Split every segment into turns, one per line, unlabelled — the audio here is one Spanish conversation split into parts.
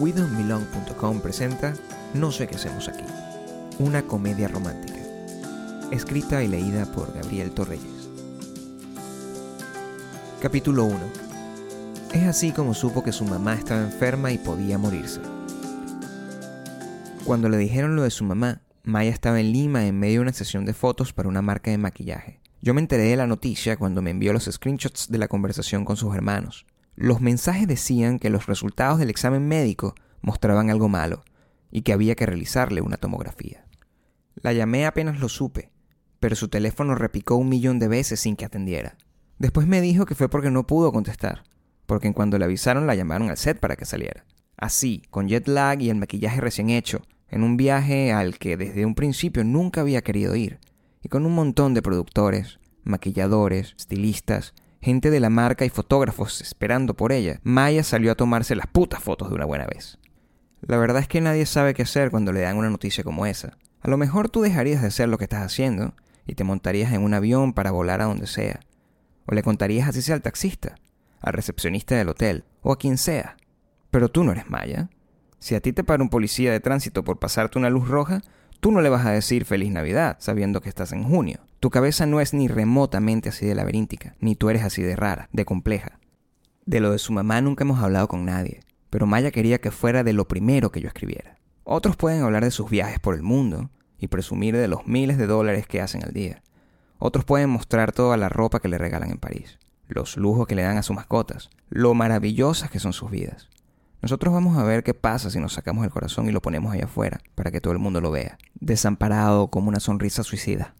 WeDon'tBelong.com presenta No sé qué hacemos aquí, una comedia romántica, escrita y leída por Gabriel Torreyes. Capítulo 1. Es así como supo que su mamá estaba enferma y podía morirse. Cuando le dijeron lo de su mamá, Maya estaba en Lima en medio de una sesión de fotos para una marca de maquillaje. Yo me enteré de la noticia cuando me envió los screenshots de la conversación con sus hermanos. Los mensajes decían que los resultados del examen médico mostraban algo malo y que había que realizarle una tomografía. La llamé apenas lo supe, pero su teléfono repicó un millón de veces sin que atendiera. Después me dijo que fue porque no pudo contestar, porque en cuando le avisaron la llamaron al set para que saliera. Así, con jet lag y el maquillaje recién hecho, en un viaje al que desde un principio nunca había querido ir, y con un montón de productores, maquilladores, estilistas gente de la marca y fotógrafos esperando por ella, Maya salió a tomarse las putas fotos de una buena vez. La verdad es que nadie sabe qué hacer cuando le dan una noticia como esa. A lo mejor tú dejarías de hacer lo que estás haciendo y te montarías en un avión para volar a donde sea. O le contarías así sea al taxista, al recepcionista del hotel o a quien sea. Pero tú no eres Maya. Si a ti te para un policía de tránsito por pasarte una luz roja, tú no le vas a decir feliz Navidad sabiendo que estás en junio. Tu cabeza no es ni remotamente así de laberíntica, ni tú eres así de rara, de compleja. De lo de su mamá nunca hemos hablado con nadie, pero Maya quería que fuera de lo primero que yo escribiera. Otros pueden hablar de sus viajes por el mundo y presumir de los miles de dólares que hacen al día. Otros pueden mostrar toda la ropa que le regalan en París, los lujos que le dan a sus mascotas, lo maravillosas que son sus vidas. Nosotros vamos a ver qué pasa si nos sacamos el corazón y lo ponemos allá afuera, para que todo el mundo lo vea, desamparado como una sonrisa suicida.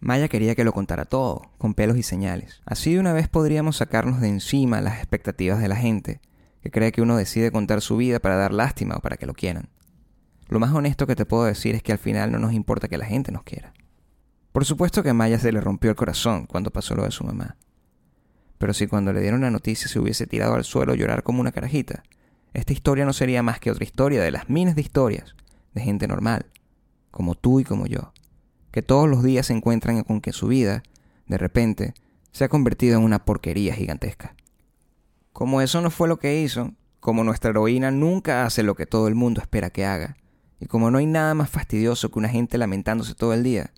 Maya quería que lo contara todo, con pelos y señales. Así de una vez podríamos sacarnos de encima las expectativas de la gente, que cree que uno decide contar su vida para dar lástima o para que lo quieran. Lo más honesto que te puedo decir es que al final no nos importa que la gente nos quiera. Por supuesto que Maya se le rompió el corazón cuando pasó lo de su mamá. Pero si cuando le dieron la noticia se hubiese tirado al suelo a llorar como una carajita, esta historia no sería más que otra historia de las miles de historias de gente normal, como tú y como yo que todos los días se encuentran con que su vida, de repente, se ha convertido en una porquería gigantesca. Como eso no fue lo que hizo, como nuestra heroína nunca hace lo que todo el mundo espera que haga, y como no hay nada más fastidioso que una gente lamentándose todo el día,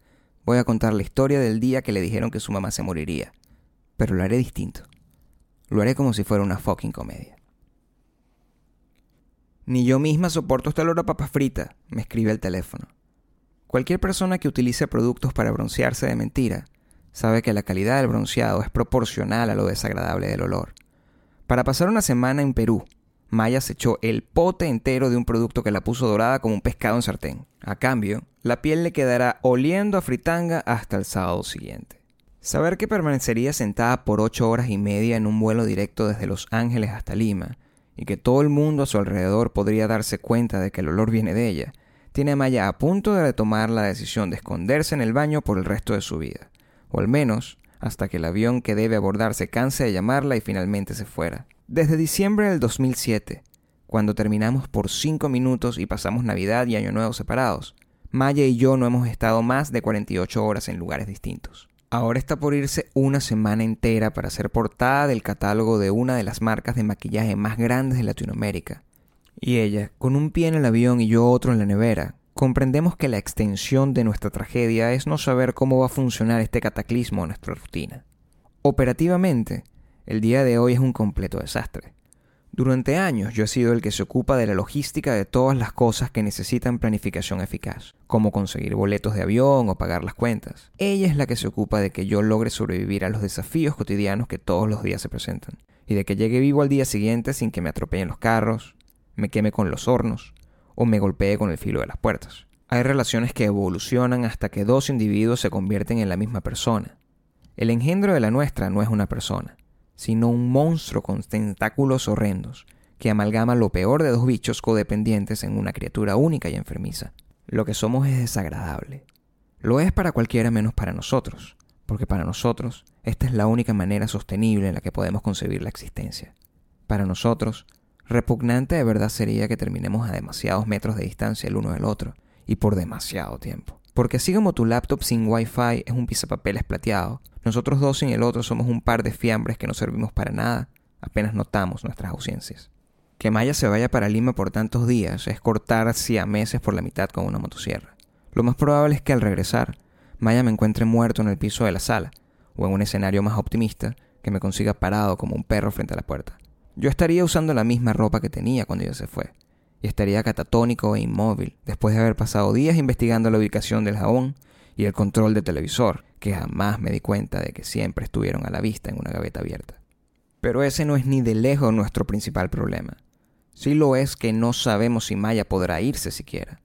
voy a contar la historia del día que le dijeron que su mamá se moriría. Pero lo haré distinto. Lo haré como si fuera una fucking comedia. Ni yo misma soporto esta olor a papa frita, me escribe el teléfono. Cualquier persona que utilice productos para broncearse de mentira sabe que la calidad del bronceado es proporcional a lo desagradable del olor. Para pasar una semana en Perú, Maya se echó el pote entero de un producto que la puso dorada como un pescado en sartén. A cambio, la piel le quedará oliendo a fritanga hasta el sábado siguiente. Saber que permanecería sentada por ocho horas y media en un vuelo directo desde Los Ángeles hasta Lima, y que todo el mundo a su alrededor podría darse cuenta de que el olor viene de ella, tiene a Maya a punto de tomar la decisión de esconderse en el baño por el resto de su vida, o al menos hasta que el avión que debe abordar se canse de llamarla y finalmente se fuera. Desde diciembre del 2007, cuando terminamos por cinco minutos y pasamos Navidad y Año Nuevo separados, Maya y yo no hemos estado más de 48 horas en lugares distintos. Ahora está por irse una semana entera para ser portada del catálogo de una de las marcas de maquillaje más grandes de Latinoamérica, y ella, con un pie en el avión y yo otro en la nevera, comprendemos que la extensión de nuestra tragedia es no saber cómo va a funcionar este cataclismo en nuestra rutina. Operativamente, el día de hoy es un completo desastre. Durante años yo he sido el que se ocupa de la logística de todas las cosas que necesitan planificación eficaz, como conseguir boletos de avión o pagar las cuentas. Ella es la que se ocupa de que yo logre sobrevivir a los desafíos cotidianos que todos los días se presentan, y de que llegue vivo al día siguiente sin que me atropellen los carros, me queme con los hornos o me golpee con el filo de las puertas. Hay relaciones que evolucionan hasta que dos individuos se convierten en la misma persona. El engendro de la nuestra no es una persona, sino un monstruo con tentáculos horrendos que amalgama lo peor de dos bichos codependientes en una criatura única y enfermiza. Lo que somos es desagradable. Lo es para cualquiera menos para nosotros, porque para nosotros esta es la única manera sostenible en la que podemos concebir la existencia. Para nosotros, Repugnante de verdad sería que terminemos a demasiados metros de distancia el uno del otro, y por demasiado tiempo. Porque así como tu laptop sin wifi es un pisapapeles plateado, nosotros dos sin el otro somos un par de fiambres que no servimos para nada, apenas notamos nuestras ausencias. Que Maya se vaya para Lima por tantos días es cortar a meses por la mitad con una motosierra. Lo más probable es que al regresar, Maya me encuentre muerto en el piso de la sala, o en un escenario más optimista, que me consiga parado como un perro frente a la puerta. Yo estaría usando la misma ropa que tenía cuando ella se fue, y estaría catatónico e inmóvil después de haber pasado días investigando la ubicación del jabón y el control del televisor, que jamás me di cuenta de que siempre estuvieron a la vista en una gaveta abierta. Pero ese no es ni de lejos nuestro principal problema. Sí lo es que no sabemos si Maya podrá irse siquiera.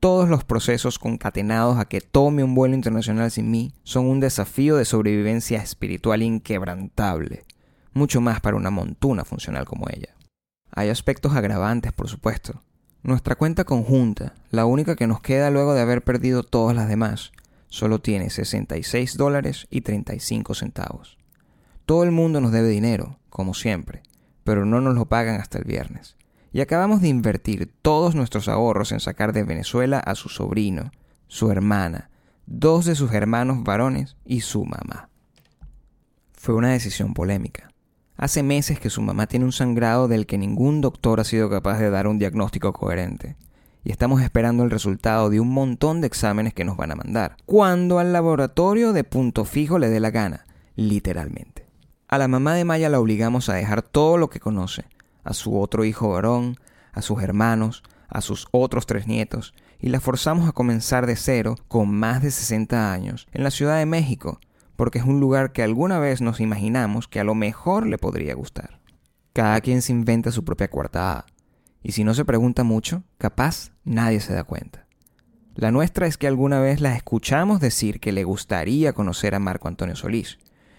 Todos los procesos concatenados a que tome un vuelo internacional sin mí son un desafío de sobrevivencia espiritual inquebrantable, mucho más para una montuna funcional como ella. Hay aspectos agravantes, por supuesto. Nuestra cuenta conjunta, la única que nos queda luego de haber perdido todas las demás, solo tiene 66 dólares y 35 centavos. Todo el mundo nos debe dinero, como siempre, pero no nos lo pagan hasta el viernes. Y acabamos de invertir todos nuestros ahorros en sacar de Venezuela a su sobrino, su hermana, dos de sus hermanos varones y su mamá. Fue una decisión polémica. Hace meses que su mamá tiene un sangrado del que ningún doctor ha sido capaz de dar un diagnóstico coherente. Y estamos esperando el resultado de un montón de exámenes que nos van a mandar. Cuando al laboratorio de punto fijo le dé la gana, literalmente. A la mamá de Maya la obligamos a dejar todo lo que conoce, a su otro hijo varón, a sus hermanos, a sus otros tres nietos, y la forzamos a comenzar de cero con más de 60 años en la Ciudad de México, porque es un lugar que alguna vez nos imaginamos que a lo mejor le podría gustar. Cada quien se inventa su propia coartada, y si no se pregunta mucho, capaz nadie se da cuenta. La nuestra es que alguna vez la escuchamos decir que le gustaría conocer a Marco Antonio Solís,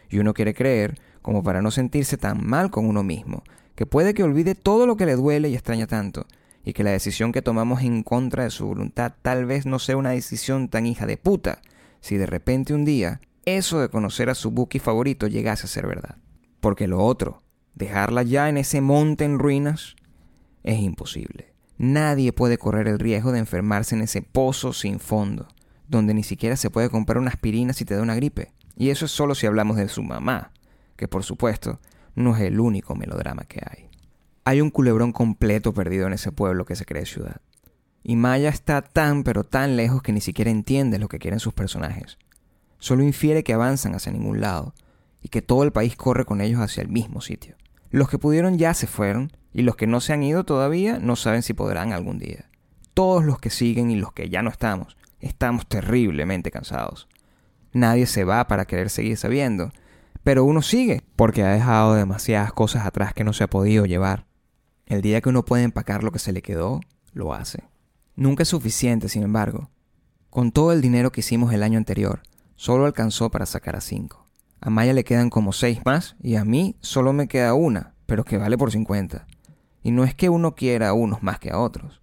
y uno quiere creer, como para no sentirse tan mal con uno mismo, que puede que olvide todo lo que le duele y extraña tanto, y que la decisión que tomamos en contra de su voluntad tal vez no sea una decisión tan hija de puta, si de repente un día eso de conocer a su Buki favorito llegase a ser verdad. Porque lo otro, dejarla ya en ese monte en ruinas, es imposible. Nadie puede correr el riesgo de enfermarse en ese pozo sin fondo, donde ni siquiera se puede comprar una aspirina si te da una gripe. Y eso es solo si hablamos de su mamá, que por supuesto no es el único melodrama que hay. Hay un culebrón completo perdido en ese pueblo que se cree ciudad. Y Maya está tan pero tan lejos que ni siquiera entiende lo que quieren sus personajes solo infiere que avanzan hacia ningún lado y que todo el país corre con ellos hacia el mismo sitio. Los que pudieron ya se fueron y los que no se han ido todavía no saben si podrán algún día. Todos los que siguen y los que ya no estamos, estamos terriblemente cansados. Nadie se va para querer seguir sabiendo, pero uno sigue porque ha dejado demasiadas cosas atrás que no se ha podido llevar. El día que uno puede empacar lo que se le quedó, lo hace. Nunca es suficiente, sin embargo. Con todo el dinero que hicimos el año anterior, solo alcanzó para sacar a cinco. A Maya le quedan como seis más y a mí solo me queda una, pero que vale por 50. Y no es que uno quiera a unos más que a otros,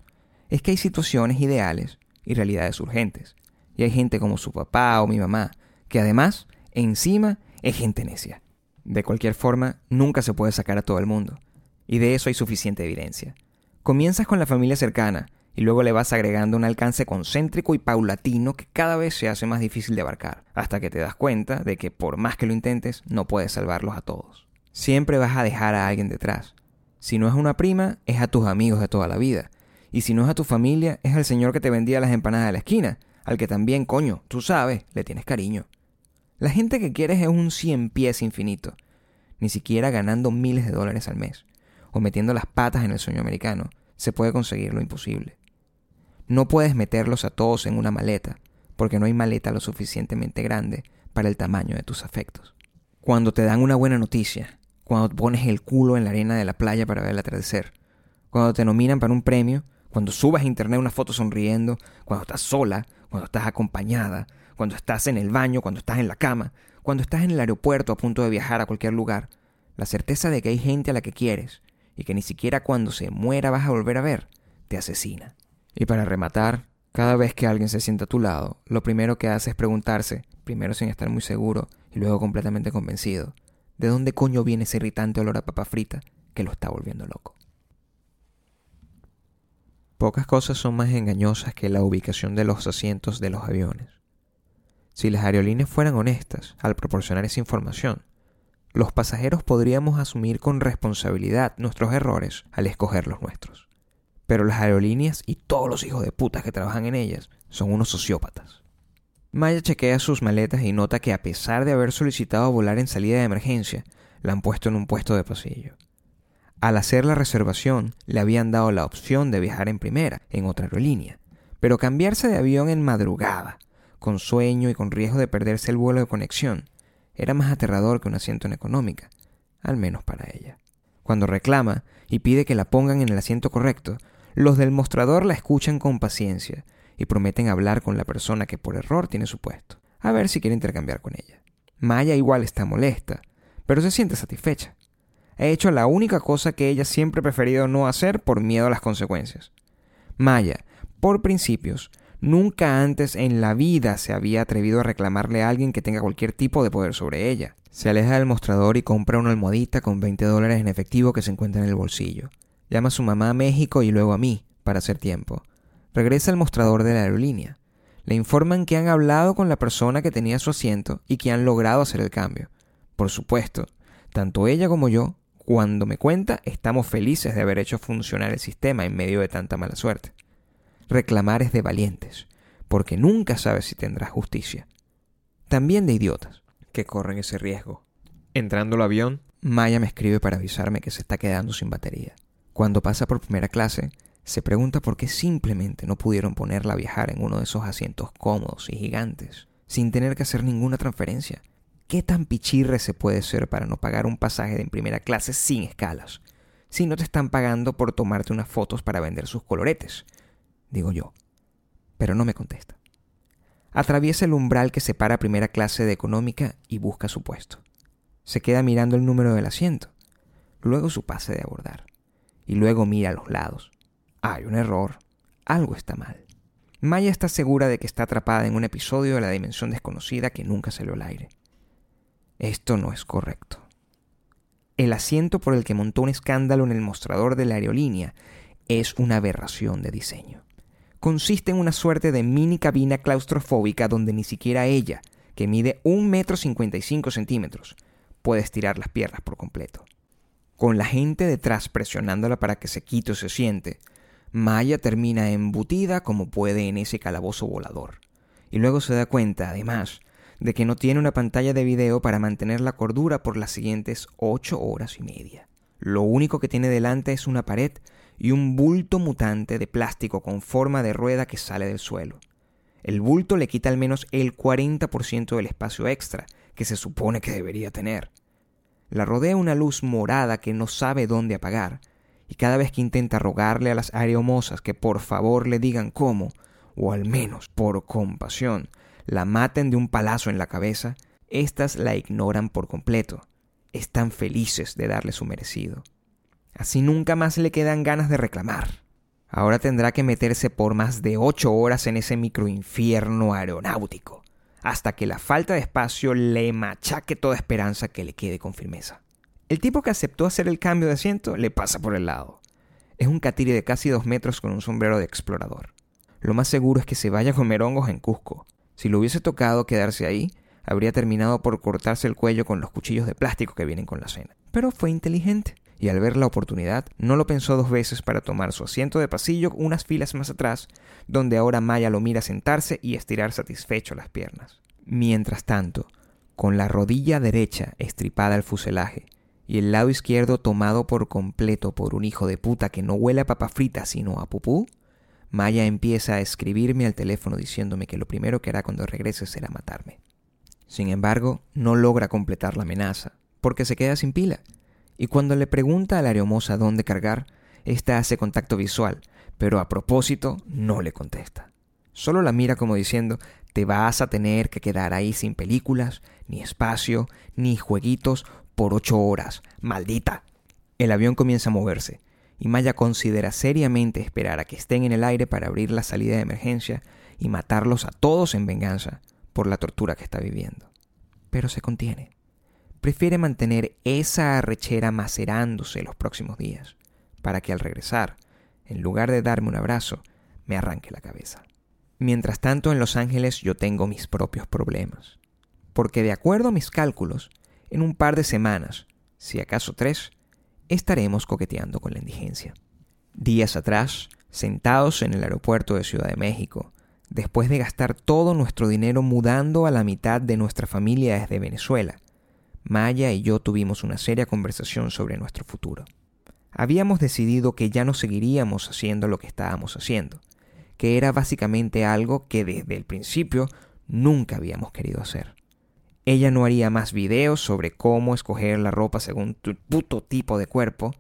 es que hay situaciones ideales y realidades urgentes. Y hay gente como su papá o mi mamá, que además, encima, es gente necia. De cualquier forma, nunca se puede sacar a todo el mundo. Y de eso hay suficiente evidencia. Comienzas con la familia cercana, y luego le vas agregando un alcance concéntrico y paulatino que cada vez se hace más difícil de abarcar, hasta que te das cuenta de que por más que lo intentes, no puedes salvarlos a todos. Siempre vas a dejar a alguien detrás. Si no es una prima, es a tus amigos de toda la vida. Y si no es a tu familia, es al señor que te vendía las empanadas de la esquina, al que también, coño, tú sabes, le tienes cariño. La gente que quieres es un cien pies infinito, ni siquiera ganando miles de dólares al mes, o metiendo las patas en el sueño americano, se puede conseguir lo imposible. No puedes meterlos a todos en una maleta, porque no hay maleta lo suficientemente grande para el tamaño de tus afectos. Cuando te dan una buena noticia, cuando pones el culo en la arena de la playa para ver el atardecer, cuando te nominan para un premio, cuando subas a internet una foto sonriendo, cuando estás sola, cuando estás acompañada, cuando estás en el baño, cuando estás en la cama, cuando estás en el aeropuerto a punto de viajar a cualquier lugar, la certeza de que hay gente a la que quieres y que ni siquiera cuando se muera vas a volver a ver, te asesina. Y para rematar, cada vez que alguien se sienta a tu lado, lo primero que hace es preguntarse, primero sin estar muy seguro y luego completamente convencido, ¿de dónde coño viene ese irritante olor a papa frita que lo está volviendo loco? Pocas cosas son más engañosas que la ubicación de los asientos de los aviones. Si las aerolíneas fueran honestas al proporcionar esa información, los pasajeros podríamos asumir con responsabilidad nuestros errores al escoger los nuestros. Pero las aerolíneas y todos los hijos de putas que trabajan en ellas son unos sociópatas. Maya chequea sus maletas y nota que a pesar de haber solicitado volar en salida de emergencia, la han puesto en un puesto de pasillo. Al hacer la reservación, le habían dado la opción de viajar en primera, en otra aerolínea, pero cambiarse de avión en madrugada, con sueño y con riesgo de perderse el vuelo de conexión, era más aterrador que un asiento en económica, al menos para ella. Cuando reclama y pide que la pongan en el asiento correcto, los del mostrador la escuchan con paciencia y prometen hablar con la persona que por error tiene su puesto, a ver si quiere intercambiar con ella. Maya igual está molesta, pero se siente satisfecha. Ha hecho la única cosa que ella siempre ha preferido no hacer por miedo a las consecuencias. Maya, por principios, Nunca antes en la vida se había atrevido a reclamarle a alguien que tenga cualquier tipo de poder sobre ella. Se aleja del mostrador y compra una almohadita con 20 dólares en efectivo que se encuentra en el bolsillo. Llama a su mamá a México y luego a mí, para hacer tiempo. Regresa al mostrador de la aerolínea. Le informan que han hablado con la persona que tenía su asiento y que han logrado hacer el cambio. Por supuesto, tanto ella como yo, cuando me cuenta, estamos felices de haber hecho funcionar el sistema en medio de tanta mala suerte. Reclamar es de valientes, porque nunca sabes si tendrás justicia. También de idiotas, que corren ese riesgo. Entrando al avión, Maya me escribe para avisarme que se está quedando sin batería. Cuando pasa por primera clase, se pregunta por qué simplemente no pudieron ponerla a viajar en uno de esos asientos cómodos y gigantes, sin tener que hacer ninguna transferencia. ¿Qué tan pichirre se puede ser para no pagar un pasaje de primera clase sin escalas? Si no te están pagando por tomarte unas fotos para vender sus coloretes, digo yo, pero no me contesta. Atraviesa el umbral que separa primera clase de económica y busca su puesto. Se queda mirando el número del asiento, luego su pase de abordar, y luego mira a los lados. Hay un error, algo está mal. Maya está segura de que está atrapada en un episodio de la dimensión desconocida que nunca salió al aire. Esto no es correcto. El asiento por el que montó un escándalo en el mostrador de la aerolínea es una aberración de diseño consiste en una suerte de mini cabina claustrofóbica donde ni siquiera ella, que mide un metro cincuenta y cinco centímetros, puede estirar las piernas por completo. Con la gente detrás presionándola para que se quite o se siente, Maya termina embutida como puede en ese calabozo volador. Y luego se da cuenta, además, de que no tiene una pantalla de video para mantener la cordura por las siguientes ocho horas y media. Lo único que tiene delante es una pared y un bulto mutante de plástico con forma de rueda que sale del suelo. El bulto le quita al menos el 40% del espacio extra que se supone que debería tener. La rodea una luz morada que no sabe dónde apagar, y cada vez que intenta rogarle a las aeromosas que por favor le digan cómo, o al menos por compasión, la maten de un palazo en la cabeza, éstas la ignoran por completo. Están felices de darle su merecido. Así nunca más le quedan ganas de reclamar. Ahora tendrá que meterse por más de ocho horas en ese microinfierno aeronáutico, hasta que la falta de espacio le machaque toda esperanza que le quede con firmeza. El tipo que aceptó hacer el cambio de asiento le pasa por el lado. Es un catiri de casi dos metros con un sombrero de explorador. Lo más seguro es que se vaya a comer hongos en Cusco. Si lo hubiese tocado quedarse ahí, habría terminado por cortarse el cuello con los cuchillos de plástico que vienen con la cena. Pero fue inteligente y al ver la oportunidad no lo pensó dos veces para tomar su asiento de pasillo unas filas más atrás, donde ahora Maya lo mira sentarse y estirar satisfecho las piernas. Mientras tanto, con la rodilla derecha estripada al fuselaje y el lado izquierdo tomado por completo por un hijo de puta que no huele a papa frita sino a pupú, Maya empieza a escribirme al teléfono diciéndome que lo primero que hará cuando regrese será matarme. Sin embargo, no logra completar la amenaza, porque se queda sin pila y cuando le pregunta a la aeromoza dónde cargar, ésta hace contacto visual, pero a propósito no le contesta. Solo la mira como diciendo, te vas a tener que quedar ahí sin películas, ni espacio, ni jueguitos por ocho horas, maldita. El avión comienza a moverse, y Maya considera seriamente esperar a que estén en el aire para abrir la salida de emergencia y matarlos a todos en venganza por la tortura que está viviendo. Pero se contiene prefiere mantener esa arrechera macerándose los próximos días, para que al regresar, en lugar de darme un abrazo, me arranque la cabeza. Mientras tanto, en Los Ángeles yo tengo mis propios problemas, porque de acuerdo a mis cálculos, En un par de semanas, si acaso tres, estaremos coqueteando con la indigencia. Días atrás, sentados en el aeropuerto de Ciudad de México, después de gastar todo nuestro dinero mudando a la mitad de nuestra familia desde Venezuela, Maya y yo tuvimos una seria conversación sobre nuestro futuro. Habíamos decidido que ya no seguiríamos haciendo lo que estábamos haciendo, que era básicamente algo que desde el principio nunca habíamos querido hacer. Ella no haría más videos sobre cómo escoger la ropa según tu puto tipo de cuerpo,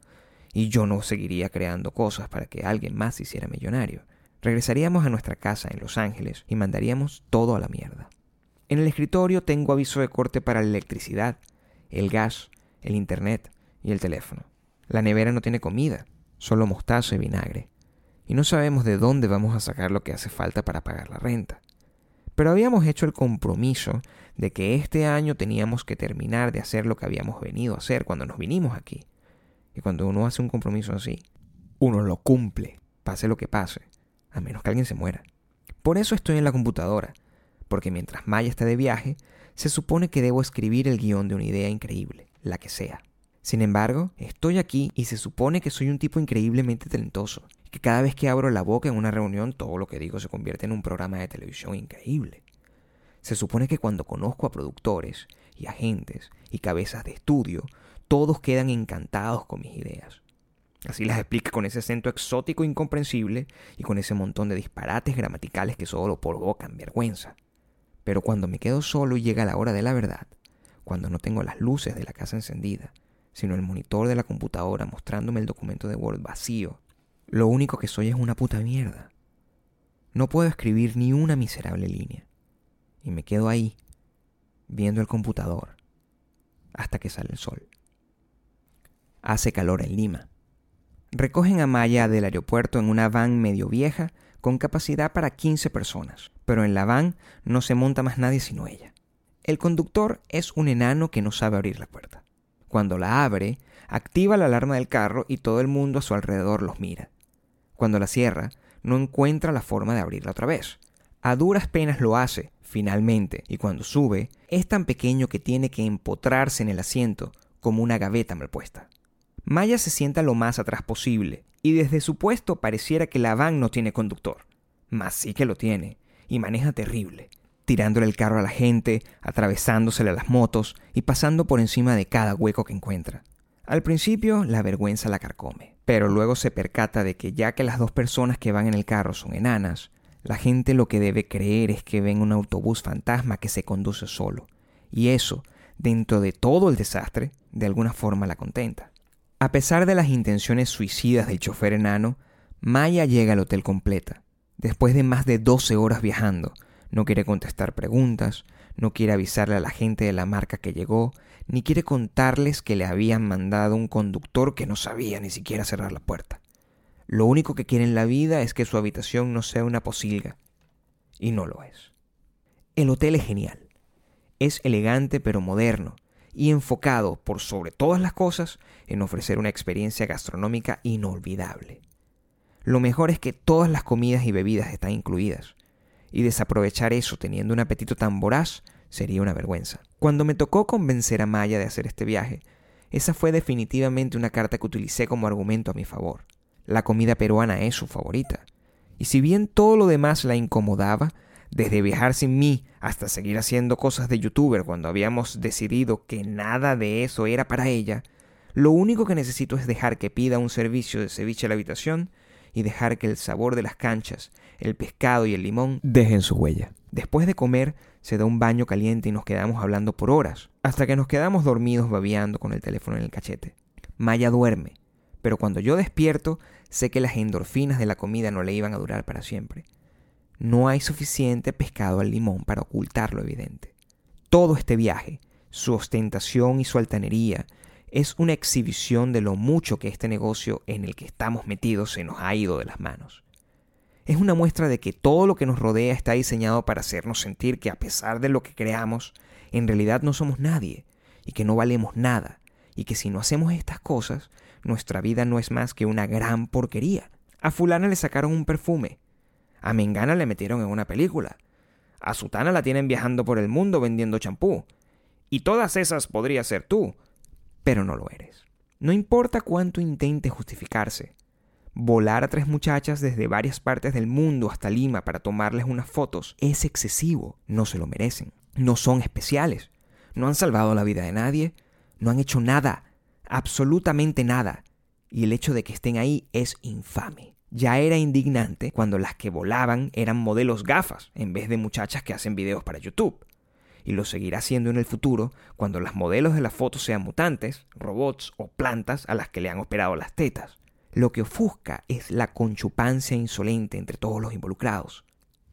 y yo no seguiría creando cosas para que alguien más se hiciera millonario. Regresaríamos a nuestra casa en Los Ángeles y mandaríamos todo a la mierda. En el escritorio tengo aviso de corte para la electricidad, el gas, el internet y el teléfono. La nevera no tiene comida, solo mostazo y vinagre. Y no sabemos de dónde vamos a sacar lo que hace falta para pagar la renta. Pero habíamos hecho el compromiso de que este año teníamos que terminar de hacer lo que habíamos venido a hacer cuando nos vinimos aquí. Y cuando uno hace un compromiso así, uno lo cumple, pase lo que pase, a menos que alguien se muera. Por eso estoy en la computadora, porque mientras Maya está de viaje, se supone que debo escribir el guion de una idea increíble, la que sea. Sin embargo, estoy aquí y se supone que soy un tipo increíblemente talentoso, que cada vez que abro la boca en una reunión todo lo que digo se convierte en un programa de televisión increíble. Se supone que cuando conozco a productores y agentes y cabezas de estudio, todos quedan encantados con mis ideas. Así las explico con ese acento exótico incomprensible y con ese montón de disparates gramaticales que solo provocan vergüenza. Pero cuando me quedo solo y llega la hora de la verdad, cuando no tengo las luces de la casa encendida, sino el monitor de la computadora mostrándome el documento de Word vacío. Lo único que soy es una puta mierda. No puedo escribir ni una miserable línea. Y me quedo ahí, viendo el computador, hasta que sale el sol. Hace calor en Lima. Recogen a Maya del aeropuerto en una van medio vieja con capacidad para 15 personas, pero en la van no se monta más nadie sino ella. El conductor es un enano que no sabe abrir la puerta. Cuando la abre, activa la alarma del carro y todo el mundo a su alrededor los mira. Cuando la cierra, no encuentra la forma de abrirla otra vez. A duras penas lo hace, finalmente, y cuando sube, es tan pequeño que tiene que empotrarse en el asiento como una gaveta mal puesta. Maya se sienta lo más atrás posible, y desde su puesto pareciera que la van no tiene conductor. Mas sí que lo tiene, y maneja terrible tirándole el carro a la gente, atravesándosele a las motos y pasando por encima de cada hueco que encuentra. Al principio la vergüenza la carcome, pero luego se percata de que ya que las dos personas que van en el carro son enanas, la gente lo que debe creer es que ven un autobús fantasma que se conduce solo, y eso, dentro de todo el desastre, de alguna forma la contenta. A pesar de las intenciones suicidas del chofer enano, Maya llega al hotel completa, después de más de 12 horas viajando, no quiere contestar preguntas, no quiere avisarle a la gente de la marca que llegó, ni quiere contarles que le habían mandado un conductor que no sabía ni siquiera cerrar la puerta. Lo único que quiere en la vida es que su habitación no sea una posilga. Y no lo es. El hotel es genial. Es elegante pero moderno y enfocado por sobre todas las cosas en ofrecer una experiencia gastronómica inolvidable. Lo mejor es que todas las comidas y bebidas están incluidas y desaprovechar eso teniendo un apetito tan voraz sería una vergüenza. Cuando me tocó convencer a Maya de hacer este viaje, esa fue definitivamente una carta que utilicé como argumento a mi favor. La comida peruana es su favorita. Y si bien todo lo demás la incomodaba, desde viajar sin mí hasta seguir haciendo cosas de youtuber cuando habíamos decidido que nada de eso era para ella, lo único que necesito es dejar que pida un servicio de ceviche a la habitación y dejar que el sabor de las canchas, el pescado y el limón dejen su huella. Después de comer, se da un baño caliente y nos quedamos hablando por horas, hasta que nos quedamos dormidos babeando con el teléfono en el cachete. Maya duerme, pero cuando yo despierto, sé que las endorfinas de la comida no le iban a durar para siempre. No hay suficiente pescado al limón para ocultar lo evidente. Todo este viaje, su ostentación y su altanería, es una exhibición de lo mucho que este negocio en el que estamos metidos se nos ha ido de las manos. Es una muestra de que todo lo que nos rodea está diseñado para hacernos sentir que a pesar de lo que creamos, en realidad no somos nadie y que no valemos nada y que si no hacemos estas cosas, nuestra vida no es más que una gran porquería. A fulana le sacaron un perfume, a Mengana le metieron en una película, a Sutana la tienen viajando por el mundo vendiendo champú, Y todas esas podría ser tú, pero no lo eres. No importa cuánto intente justificarse, volar a tres muchachas desde varias partes del mundo hasta Lima para tomarles unas fotos es excesivo, no se lo merecen, no son especiales, no han salvado la vida de nadie, no han hecho nada, absolutamente nada, y el hecho de que estén ahí es infame. Ya era indignante cuando las que volaban eran modelos gafas en vez de muchachas que hacen videos para YouTube. Y lo seguirá siendo en el futuro cuando las modelos de las fotos sean mutantes, robots o plantas a las que le han operado las tetas. Lo que ofusca es la conchupancia insolente entre todos los involucrados.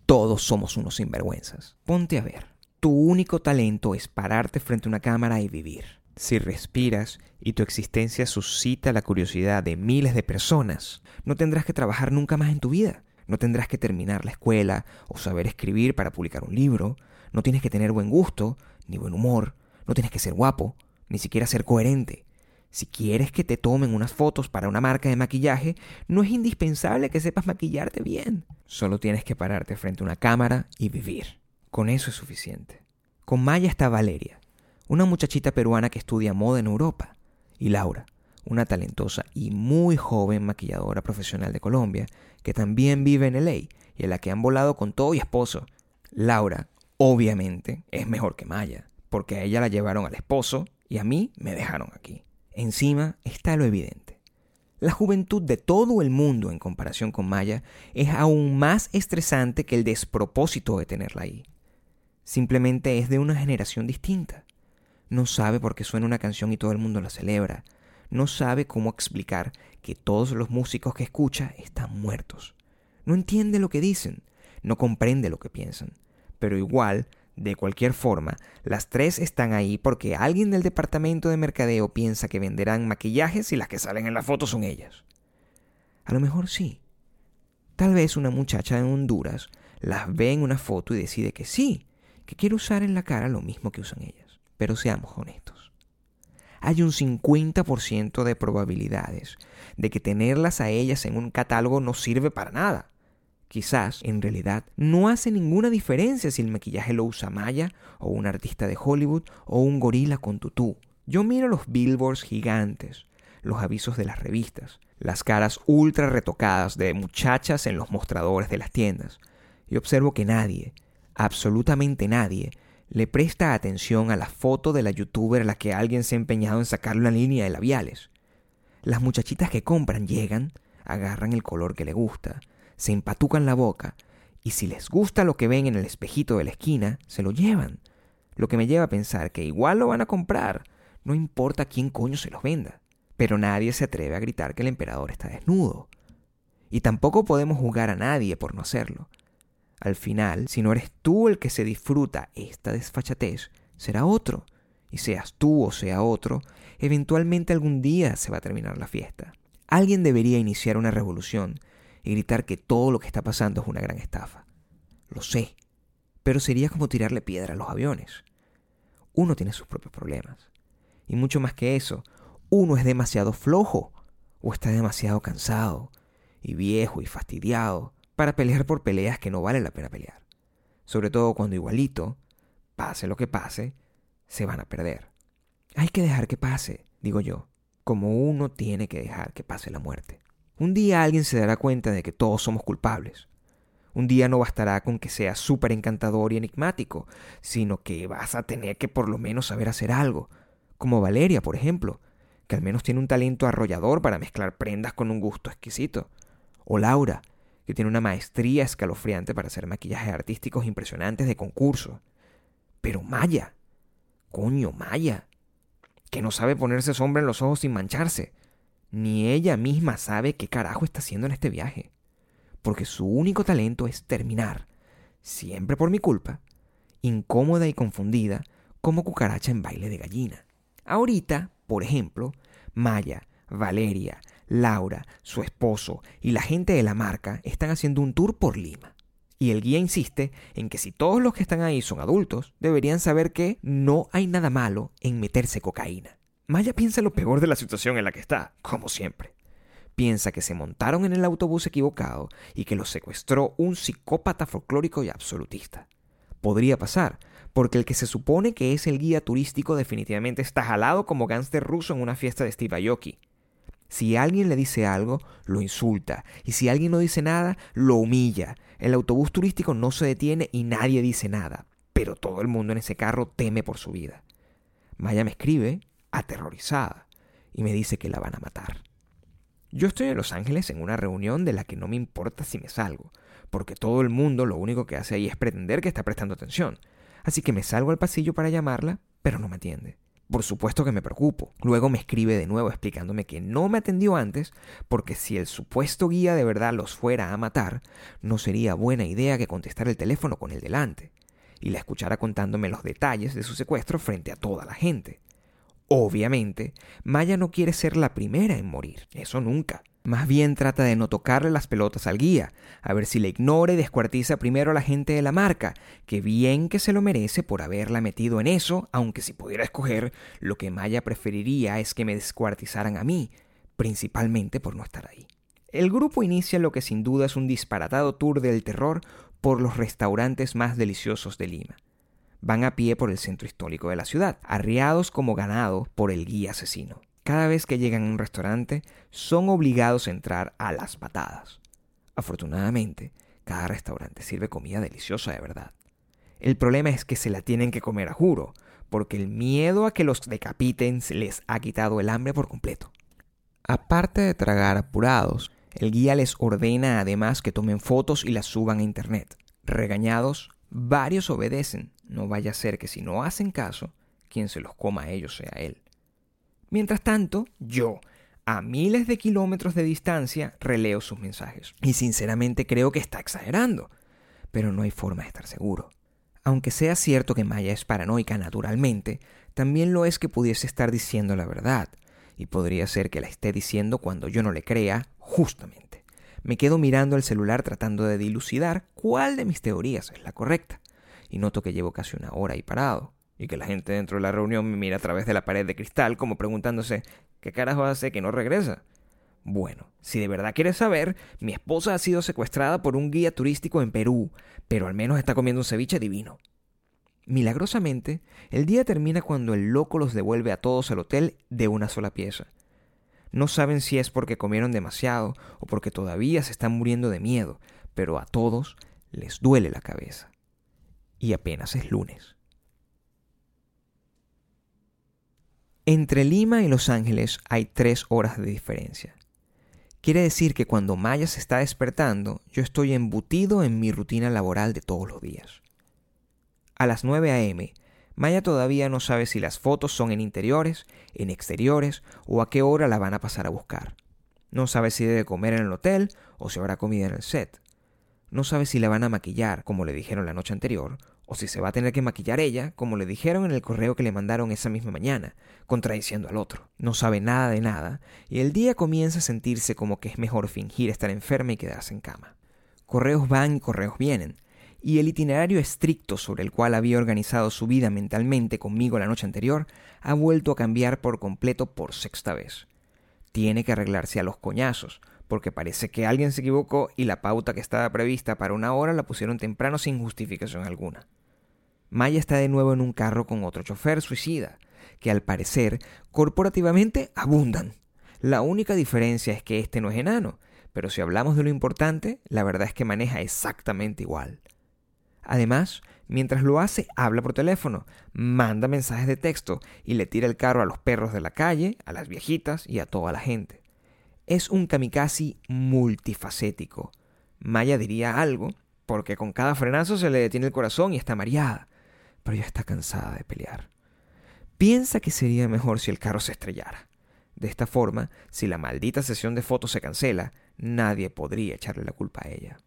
Todos somos unos sinvergüenzas. Ponte a ver. Tu único talento es pararte frente a una cámara y vivir. Si respiras y tu existencia suscita la curiosidad de miles de personas, no tendrás que trabajar nunca más en tu vida. No tendrás que terminar la escuela o saber escribir para publicar un libro. No tienes que tener buen gusto, ni buen humor. No tienes que ser guapo, ni siquiera ser coherente. Si quieres que te tomen unas fotos para una marca de maquillaje, no es indispensable que sepas maquillarte bien. Solo tienes que pararte frente a una cámara y vivir. Con eso es suficiente. Con Maya está Valeria, una muchachita peruana que estudia moda en Europa, y Laura, una talentosa y muy joven maquilladora profesional de Colombia, que también vive en LA y a la que han volado con todo y esposo. Laura, obviamente, es mejor que Maya, porque a ella la llevaron al esposo y a mí me dejaron aquí. Encima está lo evidente. La juventud de todo el mundo en comparación con Maya es aún más estresante que el despropósito de tenerla ahí simplemente es de una generación distinta. No sabe por qué suena una canción y todo el mundo la celebra. No sabe cómo explicar que todos los músicos que escucha están muertos. No entiende lo que dicen, no comprende lo que piensan. Pero igual, de cualquier forma, las tres están ahí porque alguien del departamento de mercadeo piensa que venderán maquillajes y las que salen en la foto son ellas. A lo mejor sí. Tal vez una muchacha en Honduras las ve en una foto y decide que sí, que quiere usar en la cara lo mismo que usan ellas. Pero seamos honestos. Hay un 50% de probabilidades de que tenerlas a ellas en un catálogo no sirve para nada. Quizás, en realidad, no hace ninguna diferencia si el maquillaje lo usa Maya, o un artista de Hollywood, o un gorila con tutú. Yo miro los billboards gigantes, los avisos de las revistas, las caras ultra retocadas de muchachas en los mostradores de las tiendas, y observo que nadie, absolutamente nadie le presta atención a la foto de la youtuber a la que alguien se ha empeñado en sacar una línea de labiales. Las muchachitas que compran llegan, agarran el color que le gusta, se empatucan la boca, y si les gusta lo que ven en el espejito de la esquina, se lo llevan. Lo que me lleva a pensar que igual lo van a comprar, no importa quién coño se los venda. Pero nadie se atreve a gritar que el emperador está desnudo. Y tampoco podemos juzgar a nadie por no hacerlo. Al final, si no eres tú el que se disfruta esta desfachatez, será otro. Y seas tú o sea otro, eventualmente algún día se va a terminar la fiesta. Alguien debería iniciar una revolución y gritar que todo lo que está pasando es una gran estafa. Lo sé, pero sería como tirarle piedra a los aviones. Uno tiene sus propios problemas. Y mucho más que eso, uno es demasiado flojo o está demasiado cansado y viejo y fastidiado para pelear por peleas que no vale la pena pelear. Sobre todo cuando igualito, pase lo que pase, se van a perder. Hay que dejar que pase, digo yo, como uno tiene que dejar que pase la muerte. Un día alguien se dará cuenta de que todos somos culpables. Un día no bastará con que seas súper encantador y enigmático, sino que vas a tener que por lo menos saber hacer algo, como Valeria, por ejemplo, que al menos tiene un talento arrollador para mezclar prendas con un gusto exquisito. O Laura, que tiene una maestría escalofriante para hacer maquillajes artísticos impresionantes de concurso. Pero Maya, coño, Maya, que no sabe ponerse sombra en los ojos sin mancharse. Ni ella misma sabe qué carajo está haciendo en este viaje. Porque su único talento es terminar, siempre por mi culpa, incómoda y confundida, como cucaracha en baile de gallina. Ahorita, por ejemplo, Maya, Valeria, Laura, su esposo y la gente de la marca están haciendo un tour por Lima. Y el guía insiste en que si todos los que están ahí son adultos, deberían saber que no hay nada malo en meterse cocaína. Maya piensa lo peor de la situación en la que está, como siempre. Piensa que se montaron en el autobús equivocado y que los secuestró un psicópata folclórico y absolutista. Podría pasar, porque el que se supone que es el guía turístico definitivamente está jalado como gánster ruso en una fiesta de Steve Aoki. Si alguien le dice algo, lo insulta, y si alguien no dice nada, lo humilla. El autobús turístico no se detiene y nadie dice nada, pero todo el mundo en ese carro teme por su vida. Maya me escribe, aterrorizada, y me dice que la van a matar. Yo estoy en Los Ángeles en una reunión de la que no me importa si me salgo, porque todo el mundo lo único que hace ahí es pretender que está prestando atención. Así que me salgo al pasillo para llamarla, pero no me atiende. Por supuesto que me preocupo. Luego me escribe de nuevo explicándome que no me atendió antes porque si el supuesto guía de verdad los fuera a matar, no sería buena idea que contestara el teléfono con el delante y la escuchara contándome los detalles de su secuestro frente a toda la gente. Obviamente, Maya no quiere ser la primera en morir, eso nunca. Más bien trata de no tocarle las pelotas al guía, a ver si le ignora y descuartiza primero a la gente de la marca, que bien que se lo merece por haberla metido en eso, aunque si pudiera escoger, lo que Maya preferiría es que me descuartizaran a mí, principalmente por no estar ahí. El grupo inicia lo que sin duda es un disparatado tour del terror por los restaurantes más deliciosos de Lima. Van a pie por el centro histórico de la ciudad, arriados como ganado por el guía asesino cada vez que llegan a un restaurante son obligados a entrar a las patadas. Afortunadamente, cada restaurante sirve comida deliciosa de verdad. El problema es que se la tienen que comer a juro, porque el miedo a que los decapiten les ha quitado el hambre por completo. Aparte de tragar apurados, el guía les ordena además que tomen fotos y las suban a internet. Regañados, varios obedecen. No vaya a ser que si no hacen caso, quien se los coma a ellos sea él. Mientras tanto, yo, a miles de kilómetros de distancia, releo sus mensajes. Y sinceramente creo que está exagerando. Pero no hay forma de estar seguro. Aunque sea cierto que Maya es paranoica naturalmente, también lo es que pudiese estar diciendo la verdad. Y podría ser que la esté diciendo cuando yo no le crea, justamente. Me quedo mirando el celular tratando de dilucidar cuál de mis teorías es la correcta. Y noto que llevo casi una hora ahí parado y que la gente dentro de la reunión me mira a través de la pared de cristal como preguntándose ¿qué carajo hace que no regresa? Bueno, si de verdad quieres saber, mi esposa ha sido secuestrada por un guía turístico en Perú, pero al menos está comiendo un ceviche divino. Milagrosamente, el día termina cuando el loco los devuelve a todos al hotel de una sola pieza. No saben si es porque comieron demasiado o porque todavía se están muriendo de miedo, pero a todos les duele la cabeza. Y apenas es lunes. Entre Lima y Los Ángeles hay tres horas de diferencia. Quiere decir que cuando Maya se está despertando, yo estoy embutido en mi rutina laboral de todos los días. A las 9 a.m., Maya todavía no sabe si las fotos son en interiores, en exteriores o a qué hora la van a pasar a buscar. No sabe si debe comer en el hotel o si habrá comida en el set. No sabe si la van a maquillar, como le dijeron la noche anterior, o si se va a tener que maquillar ella, como le dijeron en el correo que le mandaron esa misma mañana, contradiciendo al otro. No sabe nada de nada, y el día comienza a sentirse como que es mejor fingir estar enferma y quedarse en cama. Correos van y correos vienen, y el itinerario estricto sobre el cual había organizado su vida mentalmente conmigo la noche anterior ha vuelto a cambiar por completo por sexta vez. Tiene que arreglarse a los coñazos, porque parece que alguien se equivocó y la pauta que estaba prevista para una hora la pusieron temprano sin justificación alguna. Maya está de nuevo en un carro con otro chofer suicida, que al parecer corporativamente abundan. La única diferencia es que este no es enano, pero si hablamos de lo importante, la verdad es que maneja exactamente igual. Además, mientras lo hace, habla por teléfono, manda mensajes de texto y le tira el carro a los perros de la calle, a las viejitas y a toda la gente. Es un kamikaze multifacético. Maya diría algo, porque con cada frenazo se le detiene el corazón y está mareada pero ya está cansada de pelear. Piensa que sería mejor si el carro se estrellara. De esta forma, si la maldita sesión de fotos se cancela, nadie podría echarle la culpa a ella.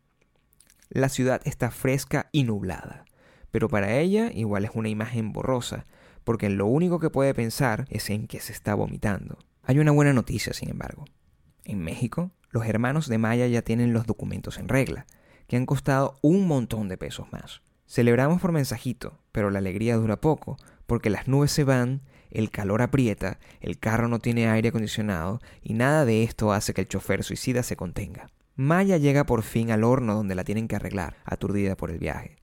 La ciudad está fresca y nublada, pero para ella igual es una imagen borrosa, porque lo único que puede pensar es en que se está vomitando. Hay una buena noticia, sin embargo. En México, los hermanos de Maya ya tienen los documentos en regla, que han costado un montón de pesos más. Celebramos por mensajito, pero la alegría dura poco, porque las nubes se van, el calor aprieta, el carro no tiene aire acondicionado y nada de esto hace que el chofer suicida se contenga. Maya llega por fin al horno donde la tienen que arreglar, aturdida por el viaje.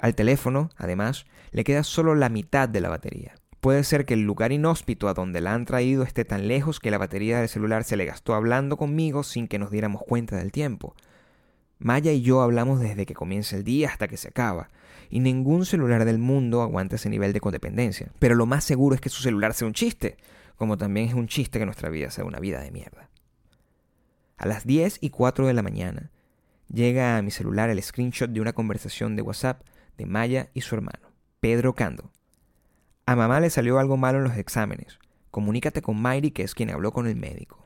Al teléfono, además, le queda solo la mitad de la batería. Puede ser que el lugar inhóspito a donde la han traído esté tan lejos que la batería del celular se le gastó hablando conmigo sin que nos diéramos cuenta del tiempo. Maya y yo hablamos desde que comienza el día hasta que se acaba, y ningún celular del mundo aguanta ese nivel de codependencia. Pero lo más seguro es que su celular sea un chiste, como también es un chiste que nuestra vida sea una vida de mierda. A las 10 y 4 de la mañana llega a mi celular el screenshot de una conversación de WhatsApp de Maya y su hermano, Pedro Cando. A mamá le salió algo malo en los exámenes. Comunícate con Mayri, que es quien habló con el médico.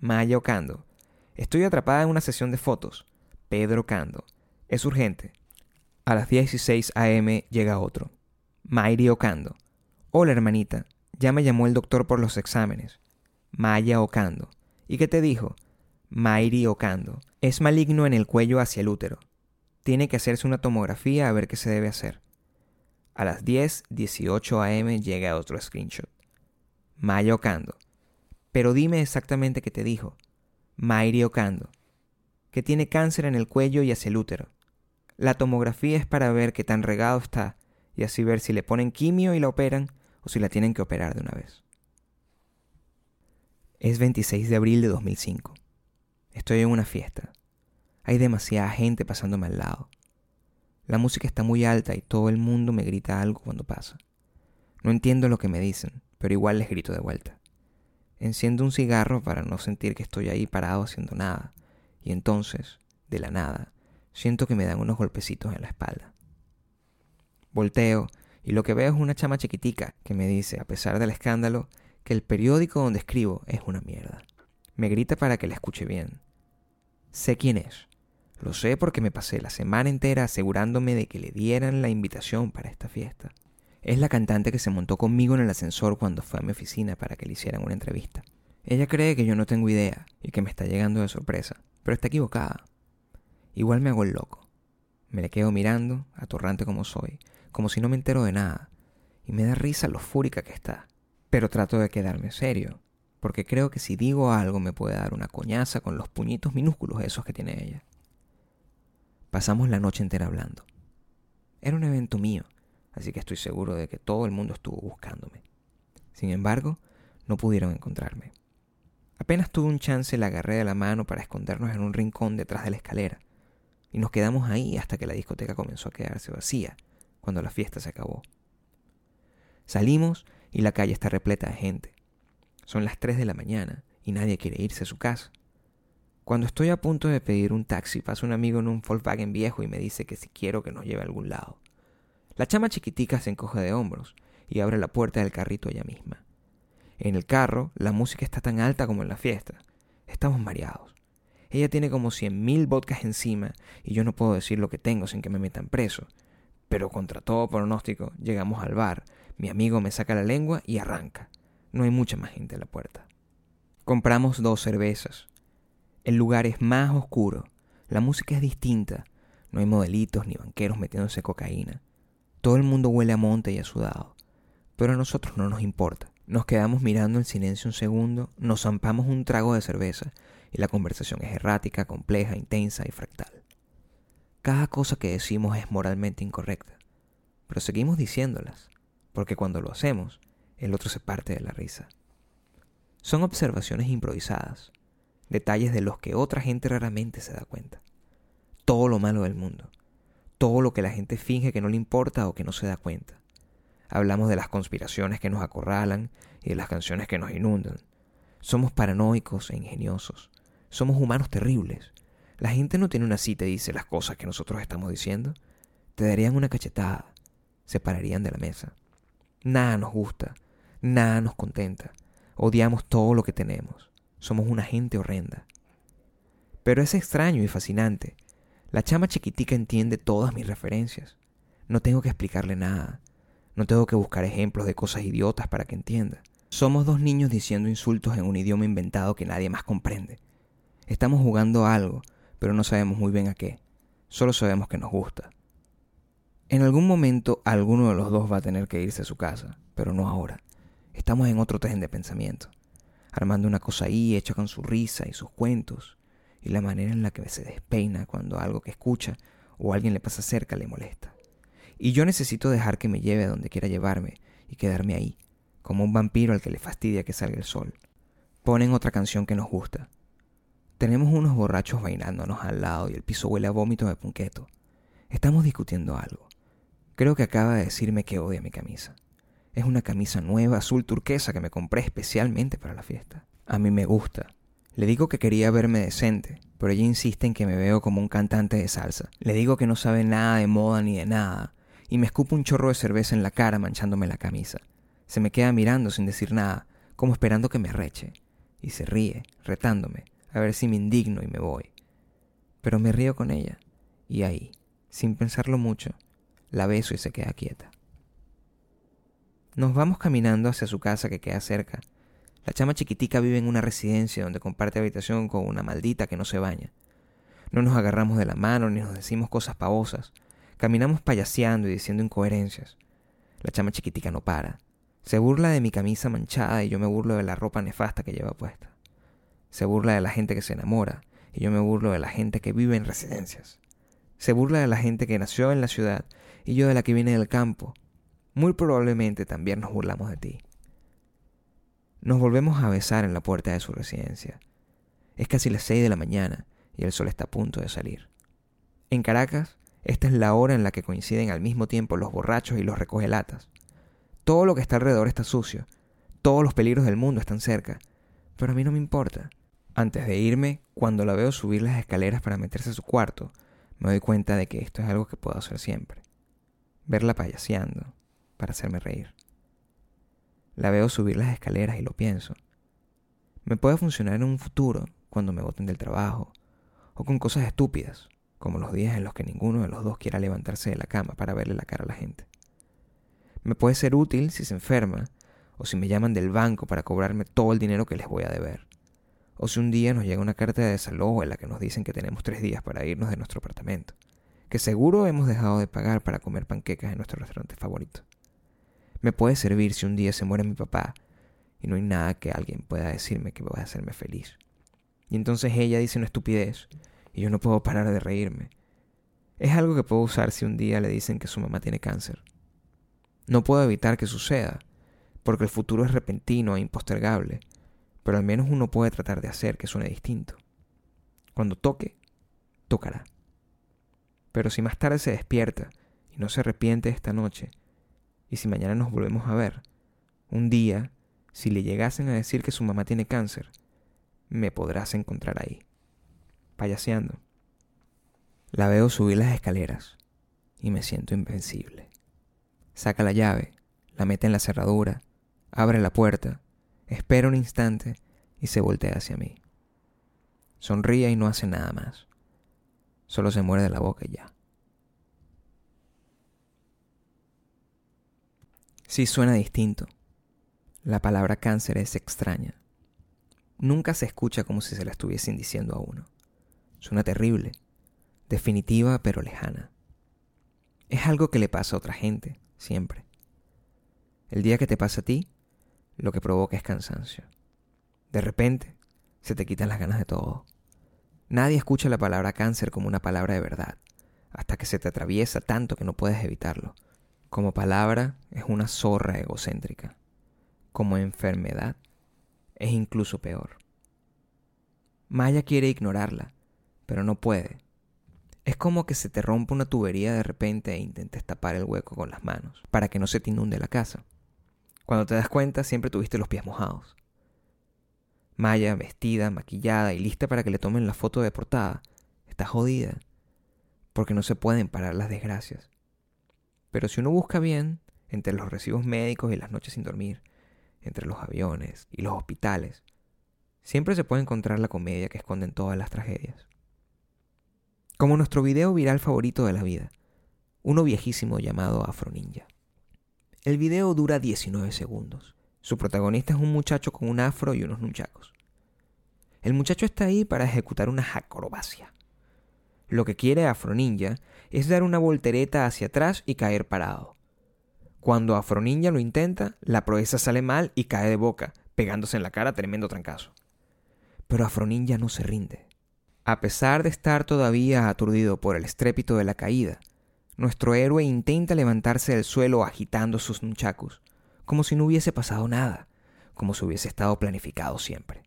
Maya Ocando. Estoy atrapada en una sesión de fotos. Pedro Cando. Es urgente. A las 16 a.m. llega otro. Mayri Ocando. Hola, hermanita. Ya me llamó el doctor por los exámenes. Maya Ocando. ¿Y qué te dijo? Mayri Ocando. Es maligno en el cuello hacia el útero. Tiene que hacerse una tomografía a ver qué se debe hacer. A las 10.18 am llega otro screenshot. Maya Ocando. Pero dime exactamente qué te dijo. Mayri Ocando. Que tiene cáncer en el cuello y hacia el útero. La tomografía es para ver qué tan regado está y así ver si le ponen quimio y la operan o si la tienen que operar de una vez. Es 26 de abril de 2005. Estoy en una fiesta. Hay demasiada gente pasándome al lado. La música está muy alta y todo el mundo me grita algo cuando pasa. No entiendo lo que me dicen, pero igual les grito de vuelta. Enciendo un cigarro para no sentir que estoy ahí parado haciendo nada, y entonces, de la nada, siento que me dan unos golpecitos en la espalda. Volteo y lo que veo es una chama chiquitica que me dice, a pesar del escándalo, que el periódico donde escribo es una mierda. Me grita para que la escuche bien. Sé quién es, lo sé porque me pasé la semana entera asegurándome de que le dieran la invitación para esta fiesta. Es la cantante que se montó conmigo en el ascensor cuando fue a mi oficina para que le hicieran una entrevista. Ella cree que yo no tengo idea y que me está llegando de sorpresa, pero está equivocada. Igual me hago el loco. Me le quedo mirando, atorrante como soy, como si no me entero de nada, y me da risa lo fúrica que está. Pero trato de quedarme serio, porque creo que si digo algo me puede dar una coñaza con los puñitos minúsculos esos que tiene ella. Pasamos la noche entera hablando. Era un evento mío, así que estoy seguro de que todo el mundo estuvo buscándome. Sin embargo, no pudieron encontrarme. Apenas tuve un chance, la agarré de la mano para escondernos en un rincón detrás de la escalera, y nos quedamos ahí hasta que la discoteca comenzó a quedarse vacía, cuando la fiesta se acabó. Salimos y la calle está repleta de gente. Son las 3 de la mañana y nadie quiere irse a su casa. Cuando estoy a punto de pedir un taxi, pasa un amigo en un Volkswagen viejo y me dice que si quiero que nos lleve a algún lado. La chama chiquitica se encoge de hombros y abre la puerta del carrito ella misma. En el carro, la música está tan alta como en la fiesta. Estamos mareados. Ella tiene como cien mil vodkas encima y yo no puedo decir lo que tengo sin que me metan preso. Pero contra todo pronóstico, llegamos al bar, mi amigo me saca la lengua y arranca. No hay mucha más gente en la puerta. Compramos dos cervezas, el lugar es más oscuro, la música es distinta, no hay modelitos ni banqueros metiéndose cocaína. Todo el mundo huele a monte y a sudado, pero a nosotros no nos importa. Nos quedamos mirando en silencio un segundo, nos zampamos un trago de cerveza y la conversación es errática, compleja, intensa y fractal. Cada cosa que decimos es moralmente incorrecta, pero seguimos diciéndolas, porque cuando lo hacemos, el otro se parte de la risa. Son observaciones improvisadas, detalles de los que otra gente raramente se da cuenta. Todo lo malo del mundo, todo lo que la gente finge que no le importa o que no se da cuenta. Hablamos de las conspiraciones que nos acorralan y de las canciones que nos inundan. Somos paranoicos e ingeniosos. Somos humanos terribles. La gente no tiene una cita y dice las cosas que nosotros estamos diciendo. Te darían una cachetada. Se pararían de la mesa. Nada nos gusta. Nada nos contenta. Odiamos todo lo que tenemos. Somos una gente horrenda. Pero es extraño y fascinante. La chama chiquitica entiende todas mis referencias. No tengo que explicarle nada. No tengo que buscar ejemplos de cosas idiotas para que entienda. Somos dos niños diciendo insultos en un idioma inventado que nadie más comprende. Estamos jugando algo, pero no sabemos muy bien a qué. Solo sabemos que nos gusta. En algún momento alguno de los dos va a tener que irse a su casa, pero no ahora. Estamos en otro tren de pensamiento armando una cosa ahí hecha con su risa y sus cuentos, y la manera en la que se despeina cuando algo que escucha o alguien le pasa cerca le molesta. Y yo necesito dejar que me lleve a donde quiera llevarme y quedarme ahí, como un vampiro al que le fastidia que salga el sol. Ponen otra canción que nos gusta. Tenemos unos borrachos bailándonos al lado y el piso huele a vómito de punqueto. Estamos discutiendo algo. Creo que acaba de decirme que odia mi camisa. Es una camisa nueva azul turquesa que me compré especialmente para la fiesta. A mí me gusta. Le digo que quería verme decente, pero ella insiste en que me veo como un cantante de salsa. Le digo que no sabe nada de moda ni de nada, y me escupo un chorro de cerveza en la cara manchándome la camisa. Se me queda mirando sin decir nada, como esperando que me arreche, y se ríe, retándome a ver si me indigno y me voy. Pero me río con ella, y ahí, sin pensarlo mucho, la beso y se queda quieta. Nos vamos caminando hacia su casa que queda cerca. La chama chiquitica vive en una residencia donde comparte habitación con una maldita que no se baña. No nos agarramos de la mano ni nos decimos cosas pavosas. Caminamos payaseando y diciendo incoherencias. La chama chiquitica no para. Se burla de mi camisa manchada y yo me burlo de la ropa nefasta que lleva puesta. Se burla de la gente que se enamora y yo me burlo de la gente que vive en residencias. Se burla de la gente que nació en la ciudad y yo de la que viene del campo. Muy probablemente también nos burlamos de ti. Nos volvemos a besar en la puerta de su residencia. Es casi las seis de la mañana y el sol está a punto de salir. En Caracas, esta es la hora en la que coinciden al mismo tiempo los borrachos y los recogelatas. Todo lo que está alrededor está sucio. Todos los peligros del mundo están cerca. Pero a mí no me importa. Antes de irme, cuando la veo subir las escaleras para meterse a su cuarto, me doy cuenta de que esto es algo que puedo hacer siempre. Verla payaseando, para hacerme reír. La veo subir las escaleras y lo pienso. Me puede funcionar en un futuro, cuando me boten del trabajo, o con cosas estúpidas, como los días en los que ninguno de los dos quiera levantarse de la cama para verle la cara a la gente. Me puede ser útil si se enferma, o si me llaman del banco para cobrarme todo el dinero que les voy a deber o si un día nos llega una carta de desalojo en la que nos dicen que tenemos tres días para irnos de nuestro apartamento, que seguro hemos dejado de pagar para comer panquecas en nuestro restaurante favorito. Me puede servir si un día se muere mi papá y no hay nada que alguien pueda decirme que va a hacerme feliz. Y entonces ella dice una estupidez y yo no puedo parar de reírme. Es algo que puedo usar si un día le dicen que su mamá tiene cáncer. No puedo evitar que suceda, porque el futuro es repentino e impostergable pero al menos uno puede tratar de hacer que suene distinto. Cuando toque, tocará. Pero si más tarde se despierta y no se arrepiente esta noche, y si mañana nos volvemos a ver, un día, si le llegasen a decir que su mamá tiene cáncer, me podrás encontrar ahí, payaseando. La veo subir las escaleras y me siento invencible. Saca la llave, la mete en la cerradura, abre la puerta Espera un instante y se voltea hacia mí. Sonríe y no hace nada más. Solo se muerde la boca y ya. Sí suena distinto. La palabra cáncer es extraña. Nunca se escucha como si se la estuviesen diciendo a uno. Suena terrible, definitiva pero lejana. Es algo que le pasa a otra gente, siempre. El día que te pasa a ti, lo que provoca es cansancio. De repente, se te quitan las ganas de todo. Nadie escucha la palabra cáncer como una palabra de verdad, hasta que se te atraviesa tanto que no puedes evitarlo. Como palabra es una zorra egocéntrica. Como enfermedad es incluso peor. Maya quiere ignorarla, pero no puede. Es como que se te rompa una tubería de repente e intentes tapar el hueco con las manos, para que no se te inunde la casa. Cuando te das cuenta, siempre tuviste los pies mojados. Maya, vestida, maquillada y lista para que le tomen la foto de portada, está jodida, porque no se pueden parar las desgracias. Pero si uno busca bien, entre los recibos médicos y las noches sin dormir, entre los aviones y los hospitales, siempre se puede encontrar la comedia que esconden todas las tragedias. Como nuestro video viral favorito de la vida, uno viejísimo llamado Afro Ninja. El video dura 19 segundos. Su protagonista es un muchacho con un afro y unos nunchacos. El muchacho está ahí para ejecutar una acrobacia. Lo que quiere Afro Ninja es dar una voltereta hacia atrás y caer parado. Cuando Afro Ninja lo intenta, la proeza sale mal y cae de boca, pegándose en la cara tremendo trancazo. Pero Afro Ninja no se rinde. A pesar de estar todavía aturdido por el estrépito de la caída, nuestro héroe intenta levantarse del suelo agitando sus nunchakus, como si no hubiese pasado nada, como si hubiese estado planificado siempre.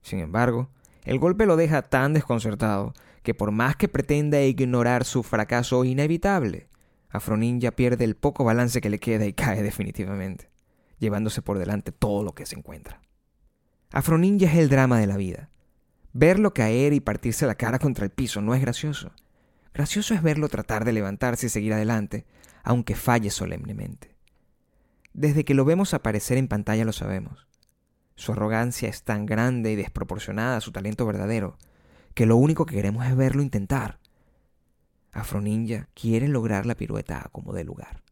Sin embargo, el golpe lo deja tan desconcertado que por más que pretenda ignorar su fracaso inevitable, Afroninja pierde el poco balance que le queda y cae definitivamente, llevándose por delante todo lo que se encuentra. Afroninja es el drama de la vida. Verlo caer y partirse la cara contra el piso no es gracioso. Gracioso es verlo tratar de levantarse y seguir adelante, aunque falle solemnemente. Desde que lo vemos aparecer en pantalla lo sabemos. Su arrogancia es tan grande y desproporcionada a su talento verdadero, que lo único que queremos es verlo intentar. Afroninja quiere lograr la pirueta como de lugar,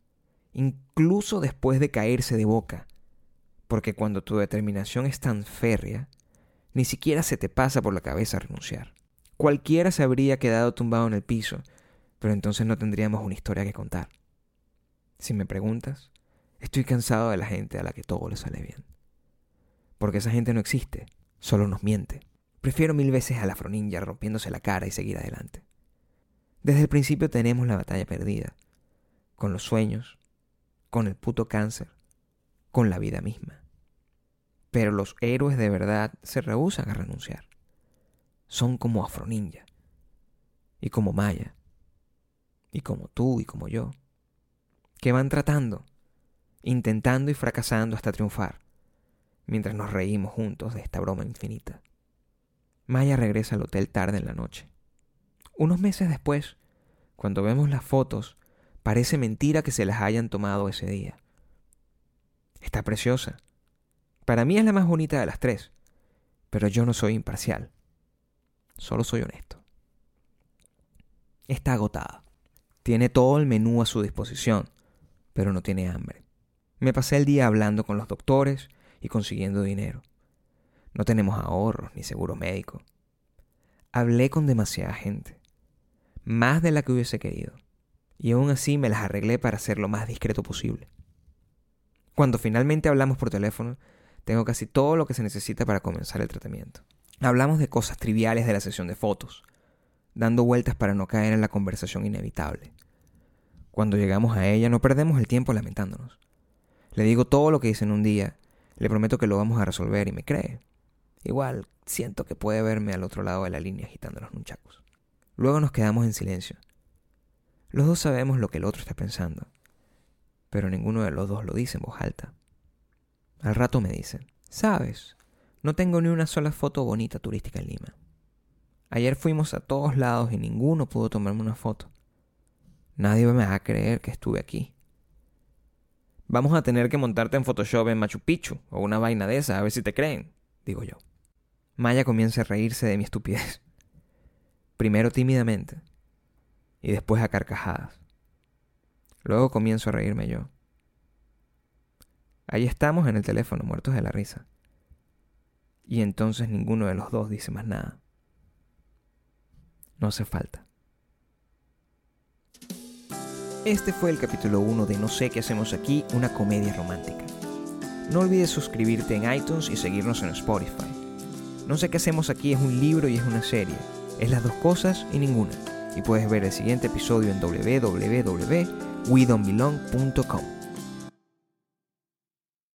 incluso después de caerse de boca, porque cuando tu determinación es tan férrea, ni siquiera se te pasa por la cabeza renunciar. Cualquiera se habría quedado tumbado en el piso, pero entonces no tendríamos una historia que contar. Si me preguntas, estoy cansado de la gente a la que todo le sale bien porque esa gente no existe, solo nos miente. Prefiero mil veces a la Afroninja rompiéndose la cara y seguir adelante. Desde el principio tenemos la batalla perdida, con los sueños, con el puto cáncer, con la vida misma. Pero los héroes de verdad se rehusan a renunciar. Son como Afroninja, y como Maya, y como tú y como yo, que van tratando, intentando y fracasando hasta triunfar mientras nos reímos juntos de esta broma infinita. Maya regresa al hotel tarde en la noche. Unos meses después, cuando vemos las fotos, parece mentira que se las hayan tomado ese día. Está preciosa. Para mí es la más bonita de las tres, pero yo no soy imparcial. Solo soy honesto. Está agotada. Tiene todo el menú a su disposición, pero no tiene hambre. Me pasé el día hablando con los doctores y consiguiendo dinero. No tenemos ahorros ni seguro médico. Hablé con demasiada gente, más de la que hubiese querido, y aún así me las arreglé para ser lo más discreto posible. Cuando finalmente hablamos por teléfono, tengo casi todo lo que se necesita para comenzar el tratamiento. Hablamos de cosas triviales de la sesión de fotos, dando vueltas para no caer en la conversación inevitable. Cuando llegamos a ella no perdemos el tiempo lamentándonos. Le digo todo lo que hice en un día le prometo que lo vamos a resolver y me cree. Igual, siento que puede verme al otro lado de la línea agitando los nunchacos. Luego nos quedamos en silencio. Los dos sabemos lo que el otro está pensando, pero ninguno de los dos lo dice en voz alta. Al rato me dicen, sabes, no tengo ni una sola foto bonita turística en Lima. Ayer fuimos a todos lados y ninguno pudo tomarme una foto. Nadie me va a creer que estuve aquí. Vamos a tener que montarte en Photoshop en Machu Picchu o una vaina de esa, a ver si te creen, digo yo. Maya comienza a reírse de mi estupidez. Primero tímidamente y después a carcajadas. Luego comienzo a reírme yo. Ahí estamos en el teléfono, muertos de la risa. Y entonces ninguno de los dos dice más nada. No hace falta. Este fue el capítulo 1 de No sé qué hacemos aquí, una comedia romántica. No olvides suscribirte en iTunes y seguirnos en Spotify. No sé qué hacemos aquí es un libro y es una serie. Es las dos cosas y ninguna. Y puedes ver el siguiente episodio en www.wedonbelong.com.